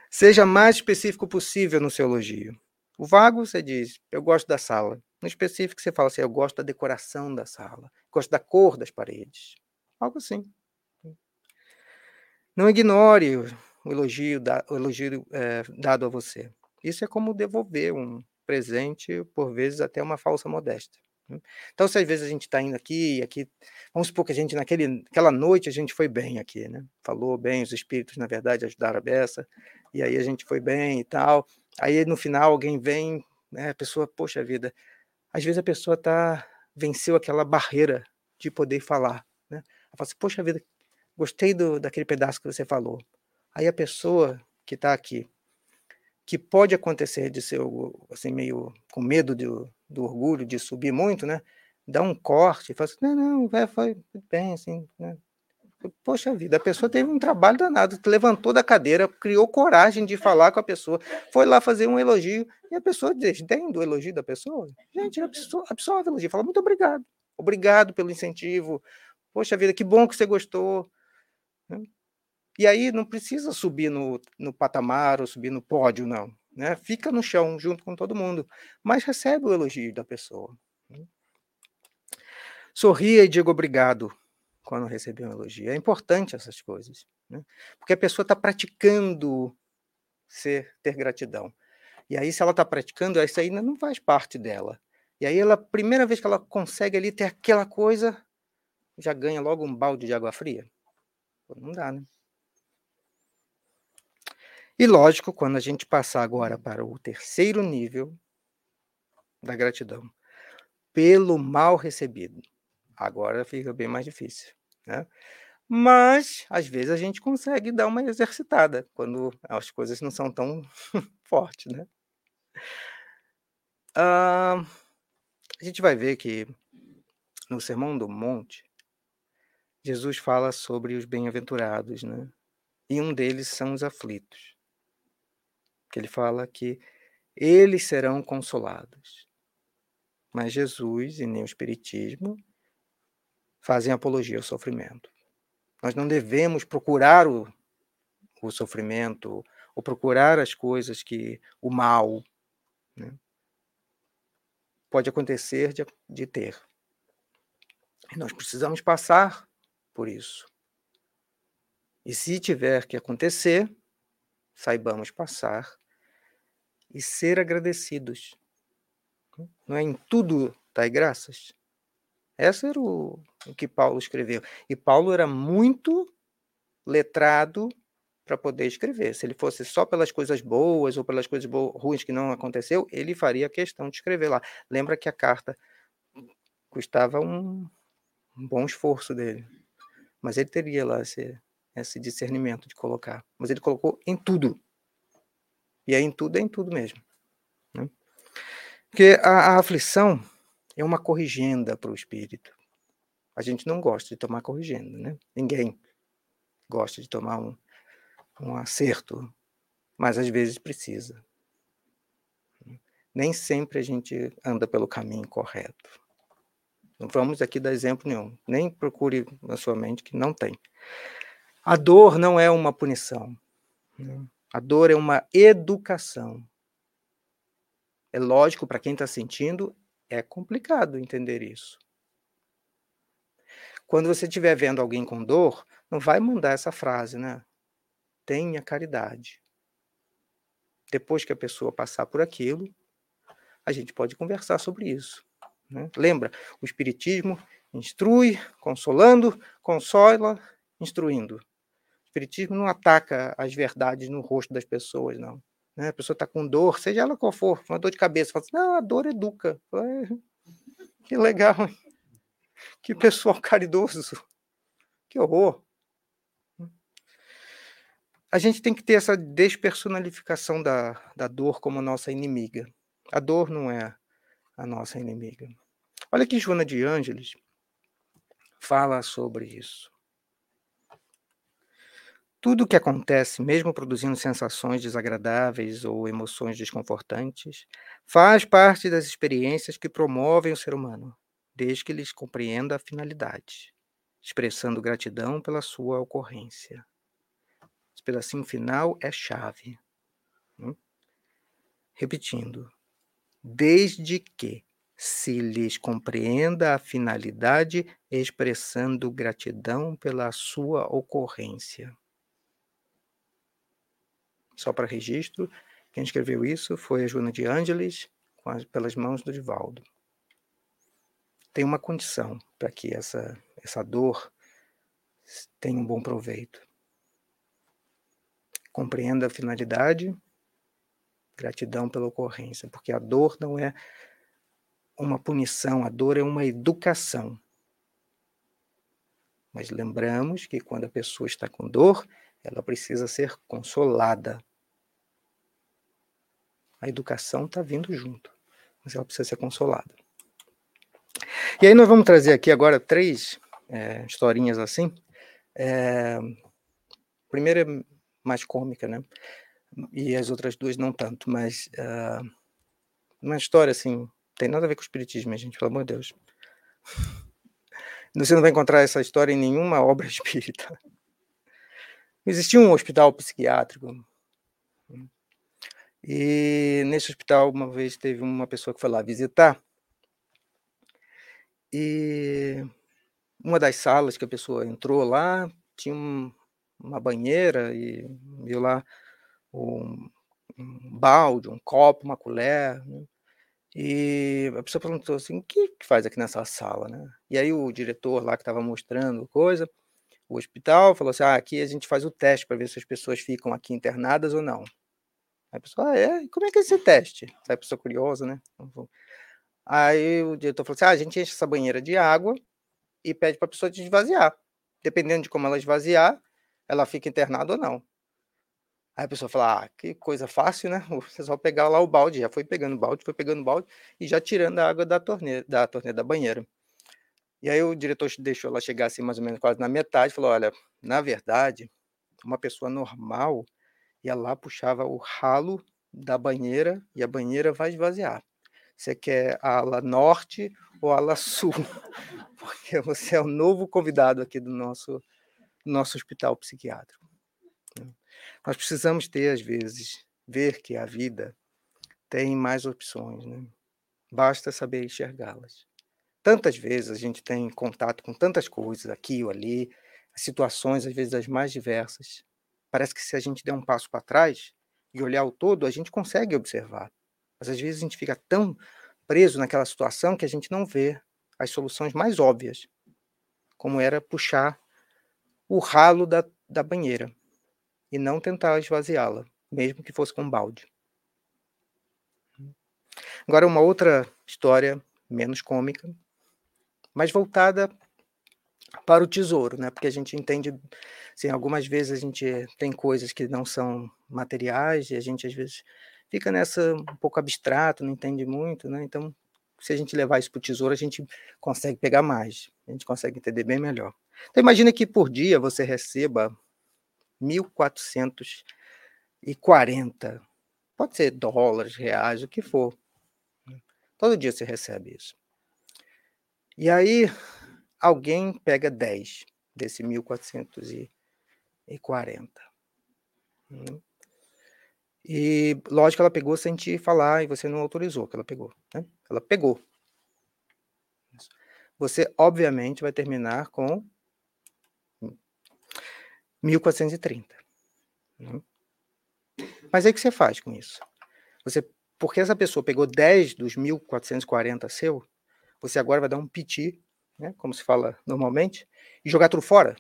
Seja mais específico possível no seu elogio. O vago, você diz, eu gosto da sala. No específico, você fala assim, eu gosto da decoração da sala, gosto da cor das paredes. Algo assim. Não ignore o elogio, da, o elogio é, dado a você. Isso é como devolver um presente, por vezes até uma falsa modéstia. Né. Então, se às vezes a gente está indo aqui aqui, vamos supor que a gente, naquele, naquela noite, a gente foi bem aqui, né? Falou bem, os espíritos, na verdade, ajudaram a beça, e aí a gente foi bem e tal. Aí no final alguém vem, né? A pessoa, poxa vida, às vezes a pessoa tá, venceu aquela barreira de poder falar, né? Ela fala assim, poxa vida, gostei do, daquele pedaço que você falou. Aí a pessoa que está aqui, que pode acontecer de ser assim, meio com medo do, do orgulho, de subir muito, né? Dá um corte, fala assim, não, não, vai, foi bem, assim, né? Poxa vida, a pessoa teve um trabalho danado, levantou da cadeira, criou coragem de falar com a pessoa, foi lá fazer um elogio, e a pessoa desdém do elogio da pessoa. Gente, pessoa absorve o elogio, fala muito obrigado, obrigado pelo incentivo, poxa vida, que bom que você gostou. Né? E aí não precisa subir no, no patamar ou subir no pódio, não. Né? Fica no chão junto com todo mundo, mas recebe o elogio da pessoa. Né? Sorria e diga obrigado quando receber um elogio. É importante essas coisas, né? porque a pessoa está praticando ser ter gratidão. E aí, se ela está praticando, isso aí não faz parte dela. E aí, ela, primeira vez que ela consegue ali ter aquela coisa, já ganha logo um balde de água fria. Não dá, né? E lógico, quando a gente passar agora para o terceiro nível da gratidão, pelo mal recebido, agora fica bem mais difícil, né? Mas às vezes a gente consegue dar uma exercitada quando as coisas não são tão fortes, né? Ah, a gente vai ver que no Sermão do Monte, Jesus fala sobre os bem-aventurados, né? E um deles são os aflitos que ele fala que eles serão consolados. Mas Jesus e nem o Espiritismo fazem apologia ao sofrimento. Nós não devemos procurar o, o sofrimento ou procurar as coisas que o mal né, pode acontecer de, de ter. E nós precisamos passar por isso. E se tiver que acontecer, saibamos passar e ser agradecidos. Não é em tudo dai graças? Esse era o, o que Paulo escreveu. E Paulo era muito letrado para poder escrever. Se ele fosse só pelas coisas boas ou pelas coisas ruins que não aconteceu, ele faria questão de escrever lá. Lembra que a carta custava um, um bom esforço dele. Mas ele teria lá esse, esse discernimento de colocar. Mas ele colocou em tudo. E aí em tudo é em tudo mesmo. Né? Porque a, a aflição é uma corrigenda para o espírito. A gente não gosta de tomar corrigenda, né? Ninguém gosta de tomar um, um acerto, mas às vezes precisa. Nem sempre a gente anda pelo caminho correto. Não vamos aqui dar exemplo nenhum. Nem procure na sua mente que não tem. A dor não é uma punição. Né? A dor é uma educação. É lógico, para quem está sentindo, é complicado entender isso. Quando você estiver vendo alguém com dor, não vai mandar essa frase, né? Tenha caridade. Depois que a pessoa passar por aquilo, a gente pode conversar sobre isso. Né? Lembra, o Espiritismo instrui, consolando, consola, instruindo. O Espiritismo não ataca as verdades no rosto das pessoas, não. Né? A pessoa está com dor, seja ela qual for, uma dor de cabeça, fala assim, não, a dor educa. que legal, hein? que pessoal caridoso, que horror. A gente tem que ter essa despersonalificação da, da dor como nossa inimiga. A dor não é a nossa inimiga. Olha que Joana de Ângeles fala sobre isso. Tudo o que acontece, mesmo produzindo sensações desagradáveis ou emoções desconfortantes, faz parte das experiências que promovem o ser humano, desde que eles compreenda a finalidade, expressando gratidão pela sua ocorrência. Esse pedacinho final é chave. Hum? Repetindo, desde que se lhes compreenda a finalidade, expressando gratidão pela sua ocorrência. Só para registro, quem escreveu isso foi a Joana de Ângeles, as, pelas mãos do Divaldo. Tem uma condição para que essa, essa dor tenha um bom proveito. Compreenda a finalidade, gratidão pela ocorrência, porque a dor não é uma punição, a dor é uma educação. Mas lembramos que quando a pessoa está com dor, ela precisa ser consolada. A educação está vindo junto, mas ela precisa ser consolada. E aí nós vamos trazer aqui agora três é, historinhas assim. É, primeira é mais cômica, né? E as outras duas não tanto, mas uh, uma história assim tem nada a ver com o espiritismo, gente, pelo amor de Deus. Você não vai encontrar essa história em nenhuma obra espírita. Existia um hospital psiquiátrico. E nesse hospital, uma vez teve uma pessoa que foi lá visitar. E uma das salas que a pessoa entrou lá tinha um, uma banheira e viu lá um, um balde, um copo, uma colher. Né? E a pessoa perguntou assim: o que, que faz aqui nessa sala, né? E aí o diretor lá que estava mostrando coisa, o hospital, falou assim: ah, aqui a gente faz o teste para ver se as pessoas ficam aqui internadas ou não. Aí a pessoa, ah, é? Como é que é esse teste? Aí a pessoa curiosa, né? Aí o diretor falou assim: ah, a gente enche essa banheira de água e pede para a pessoa esvaziar. Dependendo de como ela esvaziar, ela fica internada ou não. Aí a pessoa fala: "Ah, que coisa fácil, né? Você só pegar lá o balde", já foi pegando o balde, foi pegando balde e já tirando a água da torneira da torneira da banheira. E aí o diretor deixou ela chegar assim mais ou menos quase na metade, falou: "Olha, na verdade, uma pessoa normal ia lá, puxava o ralo da banheira e a banheira vai esvaziar. Você quer a ala norte ou a ala sul? Porque você é o novo convidado aqui do nosso nosso hospital psiquiátrico". Nós precisamos ter, às vezes, ver que a vida tem mais opções, né? Basta saber enxergá-las. Tantas vezes a gente tem contato com tantas coisas, aqui ou ali, situações, às vezes, as mais diversas. Parece que se a gente der um passo para trás e olhar o todo, a gente consegue observar. Mas às vezes a gente fica tão preso naquela situação que a gente não vê as soluções mais óbvias, como era puxar o ralo da, da banheira e não tentar esvaziá-la, mesmo que fosse com um balde. Agora, uma outra história menos cômica, mas voltada para o tesouro, né? Porque a gente entende, assim, algumas vezes a gente tem coisas que não são materiais e a gente às vezes fica nessa um pouco abstrato, não entende muito, né? Então, se a gente levar isso para o tesouro, a gente consegue pegar mais, a gente consegue entender bem melhor. Então, imagina que por dia você receba 1.440, pode ser dólares, reais, o que for. Todo dia você recebe isso. E aí, alguém pega 10 desse 1440. Hum. E lógico, ela pegou sem te falar e você não autorizou que ela pegou. Né? Ela pegou. Você, obviamente, vai terminar com 1430. Hum. Mas aí o que você faz com isso? Você, porque essa pessoa pegou 10 dos 1440 seu, você agora vai dar um piti né, como se fala normalmente, e jogar tudo fora.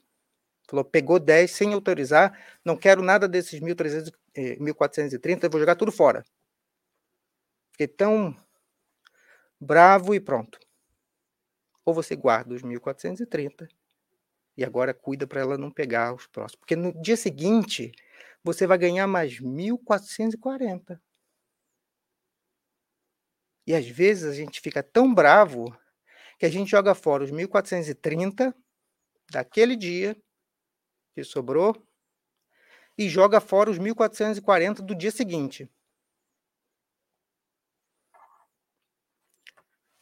Falou, pegou 10 sem autorizar, não quero nada desses 1.300, eh, 1.430, vou jogar tudo fora. Fiquei tão bravo e pronto. Ou você guarda os 1.430 e agora cuida para ela não pegar os próximos. Porque no dia seguinte você vai ganhar mais 1.440. E às vezes a gente fica tão bravo que a gente joga fora os 1430 daquele dia que sobrou e joga fora os 1440 do dia seguinte.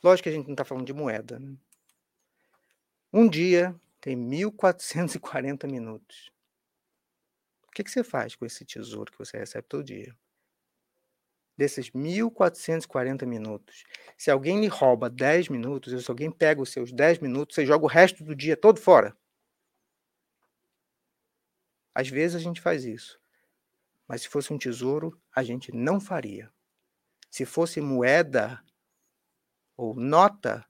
Lógico que a gente não está falando de moeda. Né? Um dia tem 1440 minutos. O que, que você faz com esse tesouro que você recebe todo dia? Desses 1440 minutos, se alguém lhe rouba 10 minutos, ou se alguém pega os seus 10 minutos, você joga o resto do dia todo fora. Às vezes a gente faz isso. Mas se fosse um tesouro, a gente não faria. Se fosse moeda ou nota,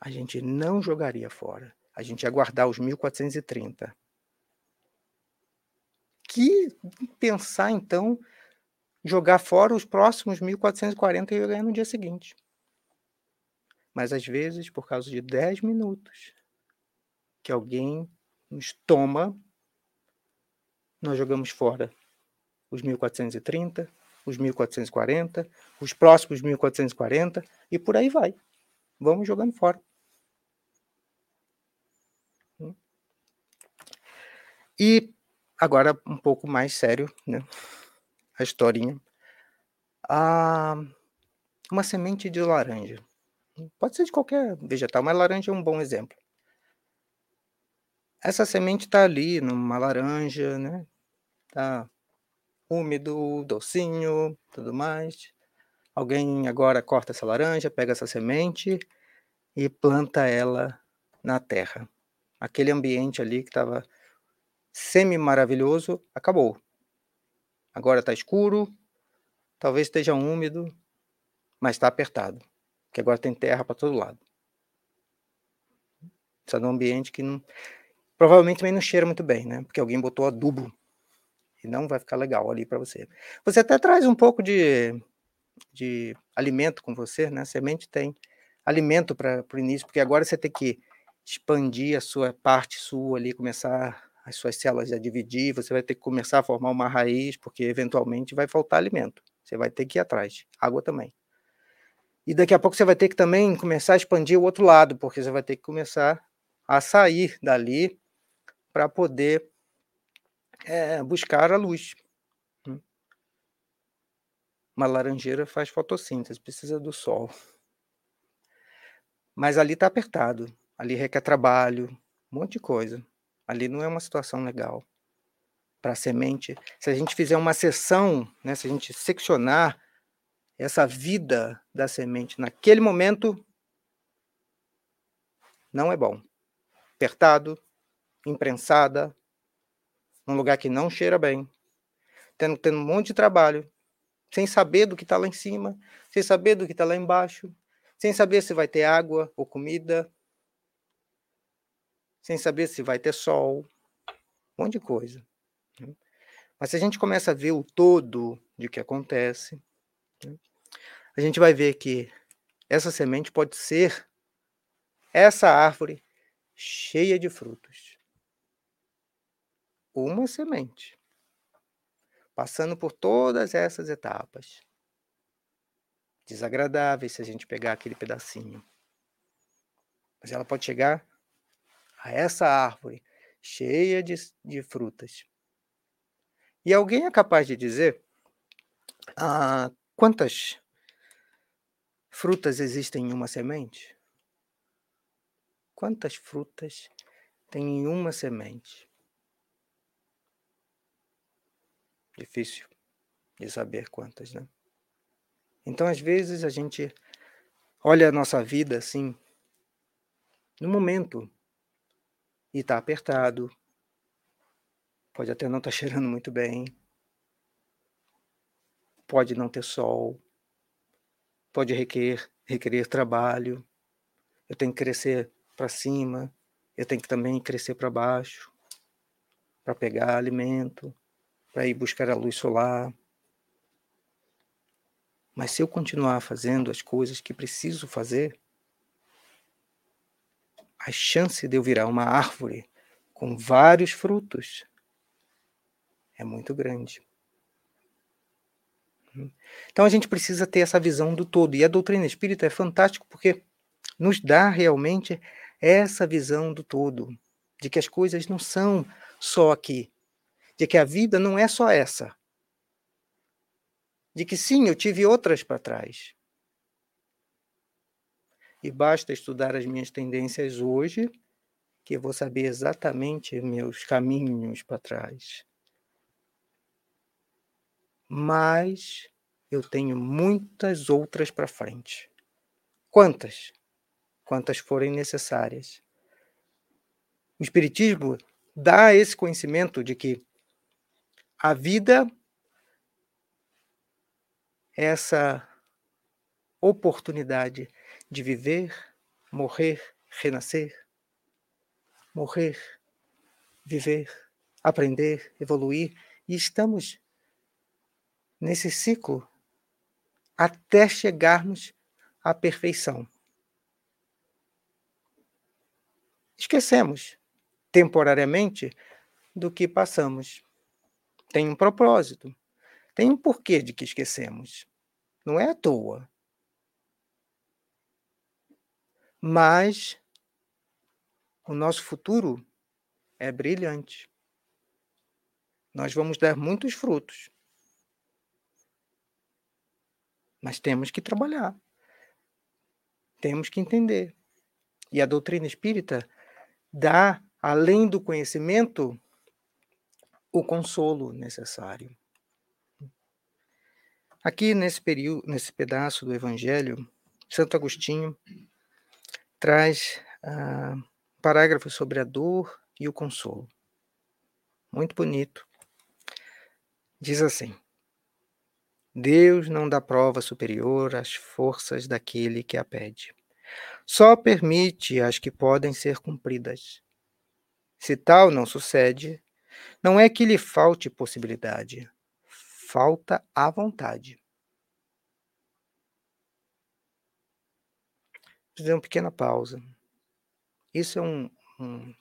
a gente não jogaria fora. A gente ia guardar os 1430. Que pensar então jogar fora os próximos 1440 e eu ganhar no dia seguinte. Mas às vezes, por causa de 10 minutos que alguém nos toma, nós jogamos fora os 1430, os 1440, os próximos 1440 e por aí vai. Vamos jogando fora. E agora um pouco mais sério, né? A historinha. Uma semente de laranja. Pode ser de qualquer vegetal, mas laranja é um bom exemplo. Essa semente está ali numa laranja, né? Tá úmido, docinho, tudo mais. Alguém agora corta essa laranja, pega essa semente e planta ela na terra. Aquele ambiente ali que estava semi-maravilhoso acabou. Agora está escuro, talvez esteja úmido, mas está apertado, porque agora tem terra para todo lado. Está num ambiente que não, provavelmente também não cheira muito bem, né? Porque alguém botou adubo e não vai ficar legal ali para você. Você até traz um pouco de, de alimento com você, né? Semente tem alimento para o início, porque agora você tem que expandir a sua parte sua ali, começar as suas células a dividir, você vai ter que começar a formar uma raiz, porque eventualmente vai faltar alimento. Você vai ter que ir atrás. Água também. E daqui a pouco você vai ter que também começar a expandir o outro lado, porque você vai ter que começar a sair dali para poder é, buscar a luz. Hum. Uma laranjeira faz fotossíntese, precisa do sol. Mas ali está apertado, ali requer trabalho, um monte de coisa. Ali não é uma situação legal para a semente. Se a gente fizer uma sessão, né, se a gente seccionar essa vida da semente naquele momento, não é bom. Apertado, imprensada, num lugar que não cheira bem, tendo, tendo um monte de trabalho, sem saber do que está lá em cima, sem saber do que está lá embaixo, sem saber se vai ter água ou comida, sem saber se vai ter sol, um monte de coisa. Né? Mas se a gente começa a ver o todo de que acontece, né? a gente vai ver que essa semente pode ser essa árvore cheia de frutos. Uma semente. Passando por todas essas etapas. Desagradáveis se a gente pegar aquele pedacinho. Mas ela pode chegar a essa árvore cheia de, de frutas. E alguém é capaz de dizer ah, quantas frutas existem em uma semente? Quantas frutas tem em uma semente? Difícil de saber quantas, né? Então, às vezes, a gente olha a nossa vida assim, no momento, e está apertado, pode até não estar tá cheirando muito bem, pode não ter sol, pode requerer, requerer trabalho, eu tenho que crescer para cima, eu tenho que também crescer para baixo, para pegar alimento, para ir buscar a luz solar. Mas se eu continuar fazendo as coisas que preciso fazer, a chance de eu virar uma árvore com vários frutos é muito grande. Então a gente precisa ter essa visão do todo. E a doutrina espírita é fantástico porque nos dá realmente essa visão do todo, de que as coisas não são só aqui, de que a vida não é só essa. De que sim, eu tive outras para trás. E basta estudar as minhas tendências hoje, que eu vou saber exatamente meus caminhos para trás. Mas eu tenho muitas outras para frente. Quantas? quantas forem necessárias. O Espiritismo dá esse conhecimento de que a vida essa oportunidade de viver, morrer, renascer, morrer, viver, aprender, evoluir, e estamos nesse ciclo até chegarmos à perfeição. esquecemos temporariamente do que passamos. Tem um propósito, tem um porquê de que esquecemos. Não é à toa. Mas o nosso futuro é brilhante. Nós vamos dar muitos frutos. Mas temos que trabalhar. Temos que entender. E a doutrina espírita dá, além do conhecimento, o consolo necessário. Aqui nesse período, nesse pedaço do Evangelho, Santo Agostinho traz ah, parágrafos sobre a dor e o consolo. Muito bonito. Diz assim: Deus não dá prova superior às forças daquele que a pede. Só permite as que podem ser cumpridas. Se tal não sucede, não é que lhe falte possibilidade, falta a vontade. Fazer uma pequena pausa. Isso é um, um,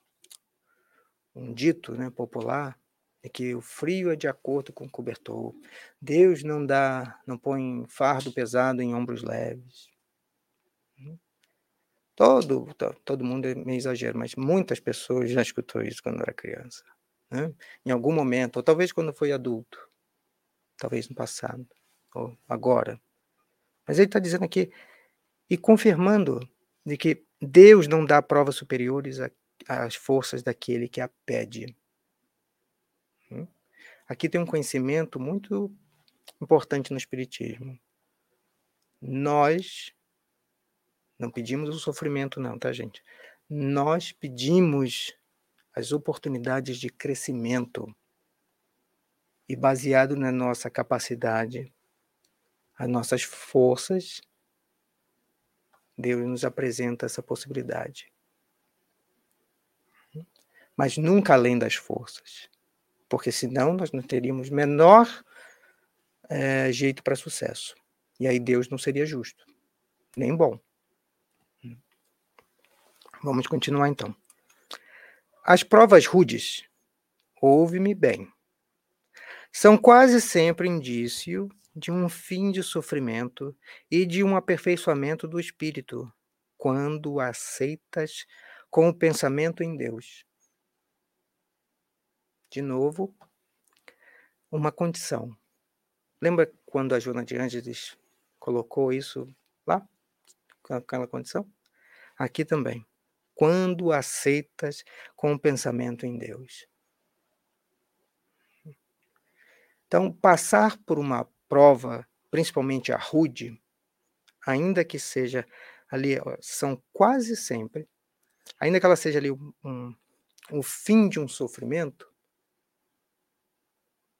um dito né, popular é que o frio é de acordo com o cobertor. Deus não dá, não põe fardo pesado em ombros leves. Todo, todo mundo é meio exagero, mas muitas pessoas já escutou isso quando era criança, né? Em algum momento, ou talvez quando foi adulto, talvez no passado, ou agora. Mas ele está dizendo aqui, e confirmando de que Deus não dá provas superiores às forças daquele que a pede. Hum? Aqui tem um conhecimento muito importante no Espiritismo. Nós não pedimos o sofrimento, não, tá, gente? Nós pedimos as oportunidades de crescimento. E baseado na nossa capacidade, as nossas forças, Deus nos apresenta essa possibilidade. Mas nunca além das forças, porque senão nós não teríamos menor é, jeito para sucesso. E aí Deus não seria justo, nem bom. Vamos continuar então. As provas rudes, ouve-me bem, são quase sempre indício de um fim de sofrimento e de um aperfeiçoamento do espírito, quando aceitas com o pensamento em Deus. De novo, uma condição. Lembra quando a Joana de Ângeles colocou isso lá? Aquela condição? Aqui também. Quando aceitas com o pensamento em Deus. Então, passar por uma prova, principalmente a rude, ainda que seja ali, são quase sempre, ainda que ela seja ali um, um, fim de um sofrimento,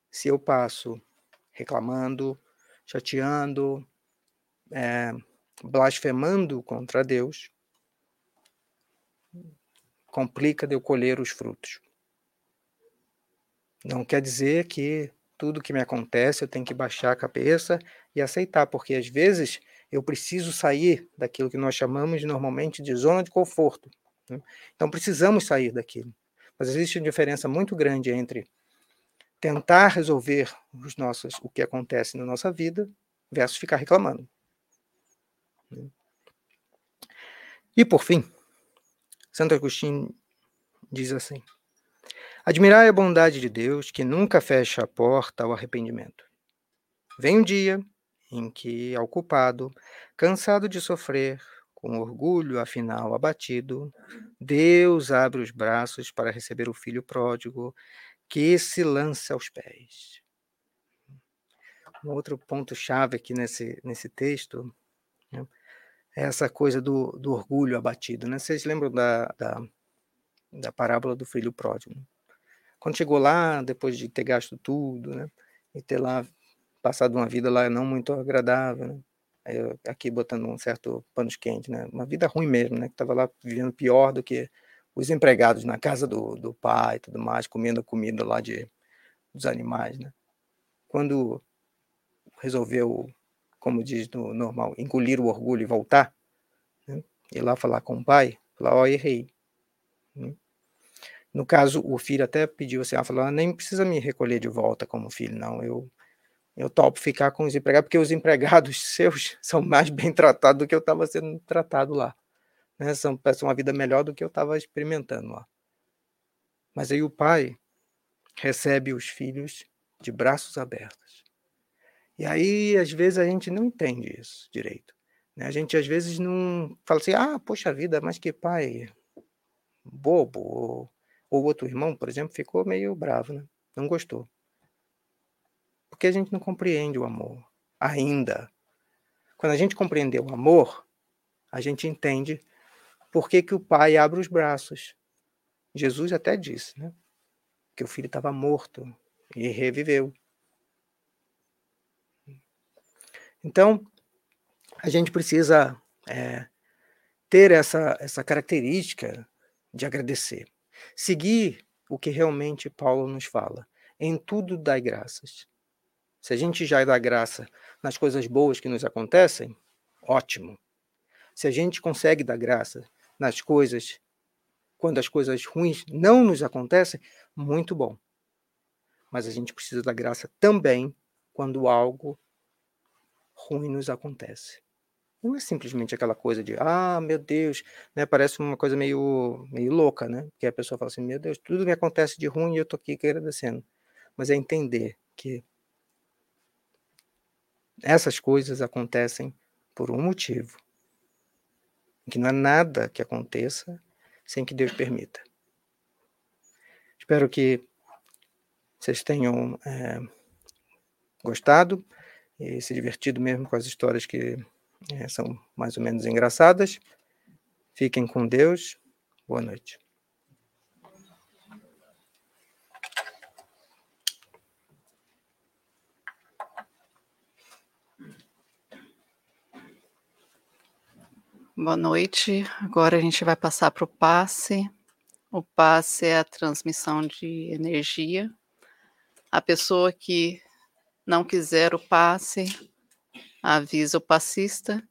se eu passo reclamando, chateando, é, blasfemando contra Deus, complica de eu colher os frutos. Não quer dizer que tudo que me acontece eu tenho que baixar a cabeça e aceitar, porque às vezes eu preciso sair daquilo que nós chamamos normalmente de zona de conforto. Né? Então precisamos sair daquilo. Mas existe uma diferença muito grande entre tentar resolver os nossos, o que acontece na nossa vida versus ficar reclamando. Né? E por fim, Santo Agostinho diz assim: Admirai a bondade de Deus que nunca fecha a porta ao arrependimento. Vem um dia em que, ao culpado, cansado de sofrer, com orgulho afinal abatido, Deus abre os braços para receber o filho pródigo que se lança aos pés. Um outro ponto-chave aqui nesse, nesse texto né, é essa coisa do, do orgulho abatido. Né? Vocês lembram da, da, da parábola do filho pródigo? Quando chegou lá, depois de ter gasto tudo, né? E ter lá passado uma vida lá não muito agradável, né? Eu, aqui botando um certo panos quente, né? Uma vida ruim mesmo, né? Que estava lá vivendo pior do que os empregados na casa do, do pai e tudo mais, comendo comida lá de, dos animais, né? Quando resolveu, como diz no normal, engolir o orgulho e voltar, né? ir lá falar com o pai, falar, ó, oh, errei. Né? No caso, o filho até pediu assim, ela falou, ah, nem precisa me recolher de volta como filho, não, eu eu topo ficar com os empregados, porque os empregados seus são mais bem tratados do que eu estava sendo tratado lá. Né? São, são uma vida melhor do que eu estava experimentando lá. Mas aí o pai recebe os filhos de braços abertos. E aí, às vezes, a gente não entende isso direito. Né? A gente, às vezes, não fala assim, ah, poxa vida, mas que pai bobo, o outro irmão, por exemplo, ficou meio bravo, né? Não gostou. Porque a gente não compreende o amor ainda. Quando a gente compreender o amor, a gente entende por que, que o pai abre os braços. Jesus até disse, né? Que o filho estava morto e reviveu. Então, a gente precisa é, ter essa, essa característica de agradecer. Seguir o que realmente Paulo nos fala. Em tudo dai graças. Se a gente já dá graça nas coisas boas que nos acontecem, ótimo. Se a gente consegue dar graça nas coisas, quando as coisas ruins não nos acontecem, muito bom. Mas a gente precisa da graça também quando algo ruim nos acontece. Não é simplesmente aquela coisa de, ah, meu Deus, né? Parece uma coisa meio, meio louca, né? Que a pessoa fala assim, meu Deus, tudo me acontece de ruim e eu tô aqui agradecendo. Mas é entender que essas coisas acontecem por um motivo. Que não é nada que aconteça sem que Deus permita. Espero que vocês tenham é, gostado e se divertido mesmo com as histórias que é, são mais ou menos engraçadas. Fiquem com Deus. Boa noite. Boa noite. Agora a gente vai passar para o passe. O passe é a transmissão de energia. A pessoa que não quiser o passe avisa o passista